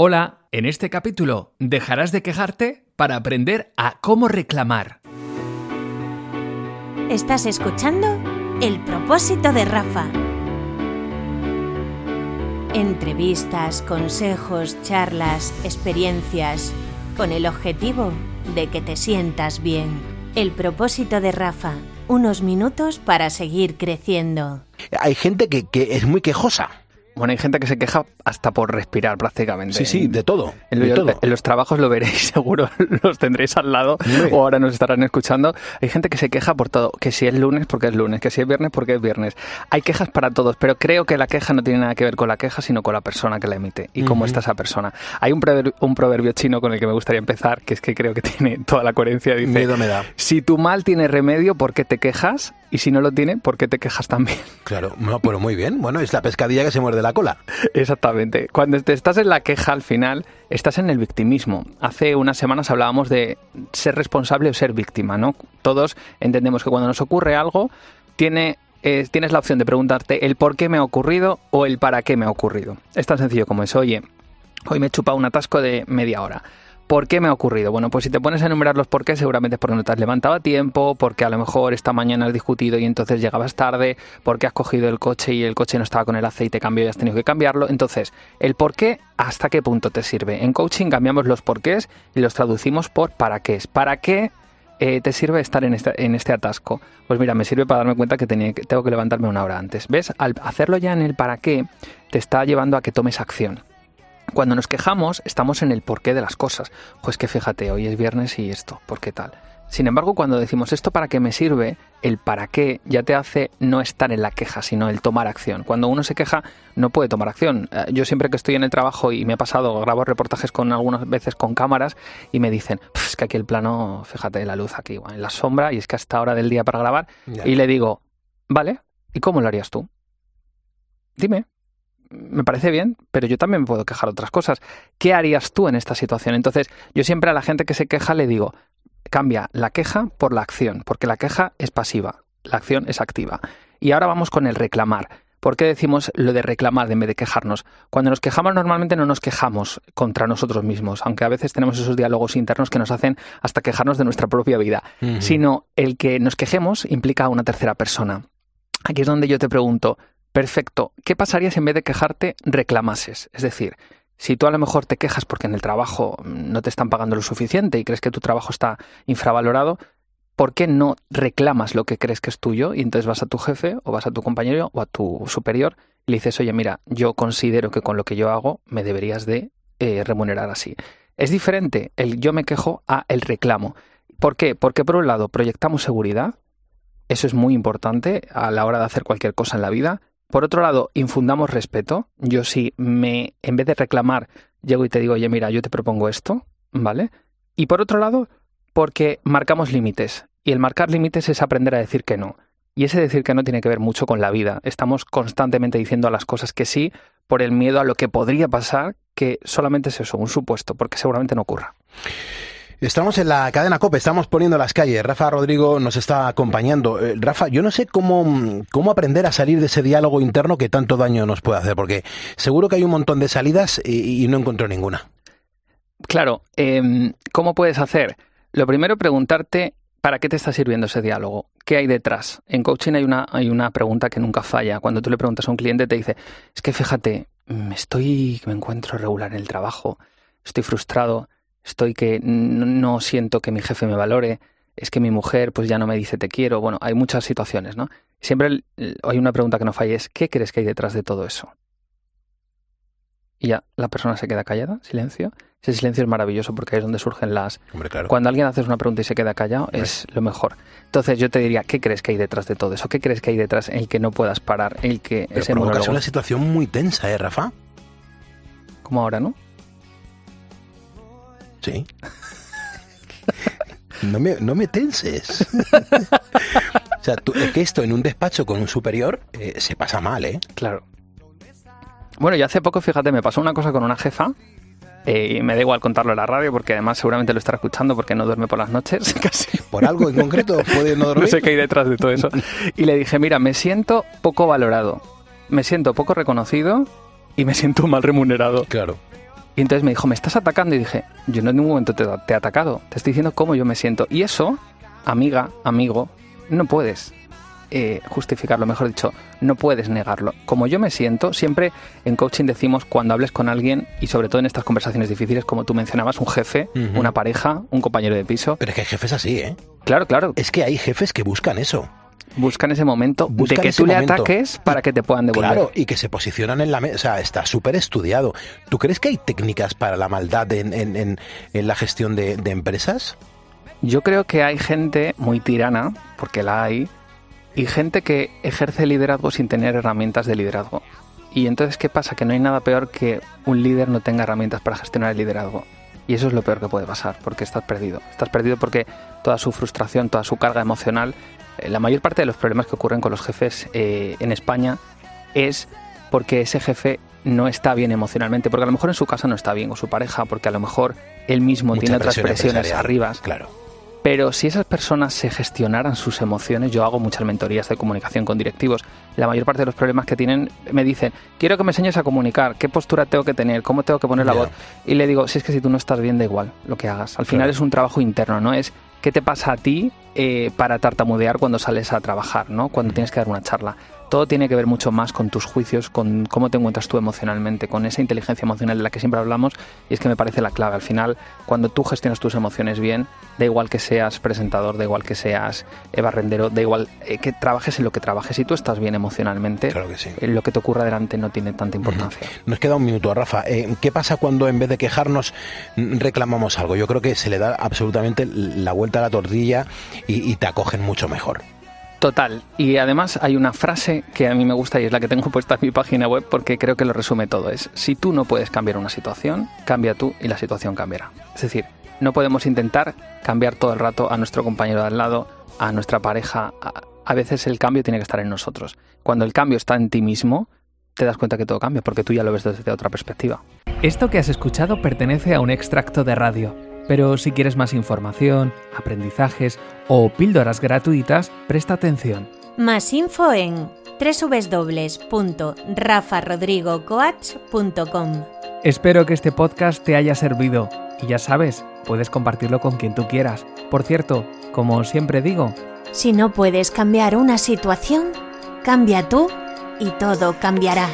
Hola, en este capítulo dejarás de quejarte para aprender a cómo reclamar. Estás escuchando El propósito de Rafa. Entrevistas, consejos, charlas, experiencias, con el objetivo de que te sientas bien. El propósito de Rafa. Unos minutos para seguir creciendo. Hay gente que, que es muy quejosa. Bueno, hay gente que se queja hasta por respirar prácticamente. Sí, sí, de todo. En, de lo- todo. en los trabajos lo veréis, seguro los tendréis al lado o ahora nos estarán escuchando. Hay gente que se queja por todo, que si es lunes porque es lunes, que si es viernes porque es viernes. Hay quejas para todos, pero creo que la queja no tiene nada que ver con la queja, sino con la persona que la emite y cómo está esa persona. Hay un proverbio, un proverbio chino con el que me gustaría empezar, que es que creo que tiene toda la coherencia. Dice, Miedo me da. si tu mal tiene remedio, ¿por qué te quejas? Y si no lo tiene, ¿por qué te quejas también? Claro, no, pero muy bien. Bueno, es la pescadilla que se muerde la cola. Exactamente. Cuando te estás en la queja al final, estás en el victimismo. Hace unas semanas hablábamos de ser responsable o ser víctima, ¿no? Todos entendemos que cuando nos ocurre algo, tiene, eh, tienes la opción de preguntarte el por qué me ha ocurrido o el para qué me ha ocurrido. Es tan sencillo como eso. Oye, hoy me he chupado un atasco de media hora. ¿Por qué me ha ocurrido? Bueno, pues si te pones a enumerar los por qué, seguramente es porque no te has levantado a tiempo, porque a lo mejor esta mañana has discutido y entonces llegabas tarde, porque has cogido el coche y el coche no estaba con el aceite cambio y has tenido que cambiarlo. Entonces, el por qué, ¿hasta qué punto te sirve? En coaching cambiamos los porqués y los traducimos por para qué. ¿Para qué eh, te sirve estar en este, atasco? Pues mira, me sirve para darme cuenta que tengo que levantarme una hora antes. ¿Ves? Al hacerlo ya en el para qué, te está llevando a que tomes acción. Cuando nos quejamos, estamos en el porqué de las cosas. Pues que fíjate, hoy es viernes y esto, ¿por qué tal? Sin embargo, cuando decimos esto para qué me sirve, el para qué ya te hace no estar en la queja, sino el tomar acción. Cuando uno se queja, no puede tomar acción. Eh, Yo siempre que estoy en el trabajo y me he pasado, grabo reportajes con algunas veces con cámaras y me dicen, "Pf, es que aquí el plano, fíjate, la luz aquí, en la sombra, y es que hasta hora del día para grabar. Ya. Y le digo, vale, ¿y cómo lo harías tú? Dime. Me parece bien, pero yo también puedo quejar otras cosas. ¿Qué harías tú en esta situación? Entonces, yo siempre a la gente que se queja le digo, cambia la queja por la acción, porque la queja es pasiva, la acción es activa. Y ahora vamos con el reclamar. ¿Por qué decimos lo de reclamar en vez de quejarnos? Cuando nos quejamos normalmente no nos quejamos contra nosotros mismos, aunque a veces tenemos esos diálogos internos que nos hacen hasta quejarnos de nuestra propia vida, sino el que nos quejemos implica a una tercera persona. Aquí es donde yo te pregunto, perfecto, ¿qué pasaría si en vez de quejarte reclamases? Es decir, si tú a lo mejor te quejas porque en el trabajo mm, no te están pagando lo suficiente y crees que tu trabajo está infravalorado, ¿por qué no reclamas lo que crees que es tuyo y entonces vas a tu jefe o vas a tu compañero o a tu superior y le dices, oye, mira, yo considero que con lo que yo hago me deberías de eh, remunerar así? Es diferente el yo me quejo a el reclamo. ¿Por qué? Porque por un lado proyectamos seguridad, eso es muy importante a la hora de hacer cualquier cosa en la vida. Por otro lado, infundamos respeto. Yo si me, en vez de reclamar, llego y te digo, oye, mira, yo te propongo esto, ¿vale? Y por otro lado, porque marcamos límites. Y el marcar límites es aprender a decir que no. Y ese decir que no tiene que ver mucho con la vida. Estamos constantemente diciendo a las cosas que sí por el miedo a lo que podría pasar, que solamente es eso, un supuesto, porque seguramente no ocurra. Estamos en la cadena COPE, estamos poniendo las calles. Rafa Rodrigo nos está acompañando. Eh, Rafa, yo no sé cómo, cómo aprender a salir de ese diálogo interno que tanto daño nos puede hacer, porque seguro que hay un montón de salidas y, no encuentro ninguna. Claro, em, ¿cómo puedes hacer? Lo primero, preguntarte para qué te está sirviendo ese diálogo. ¿Qué hay detrás? En coaching hay una, hay una pregunta que nunca falla. Cuando tú le preguntas a un cliente, te dice, es que fíjate, estoy, me encuentro regular en el trabajo, estoy frustrado, estoy que no siento que mi jefe me valore, es que mi mujer pues ya no me dice te quiero. Bueno, hay muchas situaciones, ¿no? Siempre hay una pregunta que no falla, es ¿qué crees que hay detrás de todo eso? Y ya la persona se queda callada, silencio. Ese silencio es maravilloso porque ahí es donde surgen las... Hombre, claro. Cuando alguien hace una pregunta y se queda callado es lo mejor. Entonces yo te diría, ¿qué crees que hay detrás de todo eso? ¿Qué crees que hay detrás en el que no puedas parar? El que Pero ese monólogo, una situación muy tensa, ¿eh, Rafa? como ahora, ¿no? Sí. No me, no me tenses. o sea, tú- es que esto en un despacho con un superior eh, se pasa mal, ¿eh? Claro. Bueno, y hace poco, fíjate, me pasó una cosa con una jefa. eh, y me da igual contarlo en la radio porque además seguramente lo estará escuchando porque no duerme por las noches casi. Por algo en concreto puede no No dormir. sé qué hay detrás de todo eso. Y le dije, mira, me siento poco valorado, me siento poco reconocido y me siento mal remunerado. Claro. Y entonces me dijo, ¿me estás atacando? Y dije, yo no en ningún momento te, te he atacado, te estoy diciendo cómo yo me siento. Y eso, amiga, amigo, no puedes eh, justificarlo, mejor dicho, no puedes negarlo. Como yo me siento, siempre en coaching decimos cuando hables con alguien y sobre todo en estas conversaciones difíciles, como tú mencionabas, un jefe, una pareja, un compañero de piso. Pero es que hay jefes así, ¿eh? Claro, claro, Es que hay jefes que buscan eso. Buscan ese momento Buscan de que tú le ataques para que te puedan devolver. Claro, y que se posicionan en la mesa. O sea, está súper estudiado. ¿Tú crees que hay técnicas para la maldad en, en- en- en la gestión de, de empresas? Yo creo que hay gente muy tirana, porque la hay, y gente que ejerce liderazgo sin tener herramientas de liderazgo. Y entonces, ¿qué pasa? Que no hay nada peor que un líder no tenga herramientas para gestionar el liderazgo. Y eso es lo peor que puede pasar, porque estás perdido. Estás perdido porque toda su frustración, toda su carga emocional, la mayor parte de los problemas que ocurren con los jefes eh, en España es porque ese jefe no está bien emocionalmente, porque a lo mejor en su casa no está bien, o su pareja, porque a lo mejor él mismo Mucha tiene otras presiones arriba. Claro. Pero si esas personas se gestionaran sus emociones, yo hago muchas mentorías de comunicación con directivos, la mayor parte de los problemas que tienen me dicen, quiero que me enseñes a comunicar, qué postura tengo que tener, cómo tengo que poner la voz. Y le digo, si es que si tú no estás bien, da igual lo que hagas. Al final Claro. es un trabajo interno, ¿no? Es qué te pasa a ti eh, para tartamudear cuando sales a trabajar, ¿no? Cuando tienes que dar una charla. Todo tiene que ver mucho más con tus juicios, con cómo te encuentras tú emocionalmente, con esa inteligencia emocional de la que siempre hablamos, y es que me parece la clave. Al final, cuando tú gestionas tus emociones bien, da igual que seas presentador, da igual que seas barrendero, da igual eh, que trabajes en lo que trabajes. Si tú estás bien emocionalmente, Claro que sí. eh, lo que te ocurra delante no tiene tanta importancia. Nos queda un minuto, Rafa. Eh, ¿Qué pasa cuando en vez de quejarnos mm, reclamamos algo? Yo creo que se le da absolutamente la vuelta a la tortilla y, y te acogen mucho mejor. Total. Y además hay una frase que a mí me gusta y es la que tengo puesta en mi página web porque creo que lo resume todo. Es, si tú no puedes cambiar una situación, cambia tú y la situación cambiará. Es decir, no podemos intentar cambiar todo el rato a nuestro compañero de al lado, a nuestra pareja. A, veces el cambio tiene que estar en nosotros. Cuando el cambio está en ti mismo, te das cuenta que todo cambia porque tú ya lo ves desde otra perspectiva. Esto que has escuchado pertenece a un extracto de radio, pero si quieres más información, aprendizajes o píldoras gratuitas, presta atención. Más info en www.rafarodrigocoach.com. Espero que este podcast te haya servido y ya sabes, puedes compartirlo con quien tú quieras. Por cierto, como siempre digo, Si no puedes cambiar una situación, cambia tú y todo cambiará.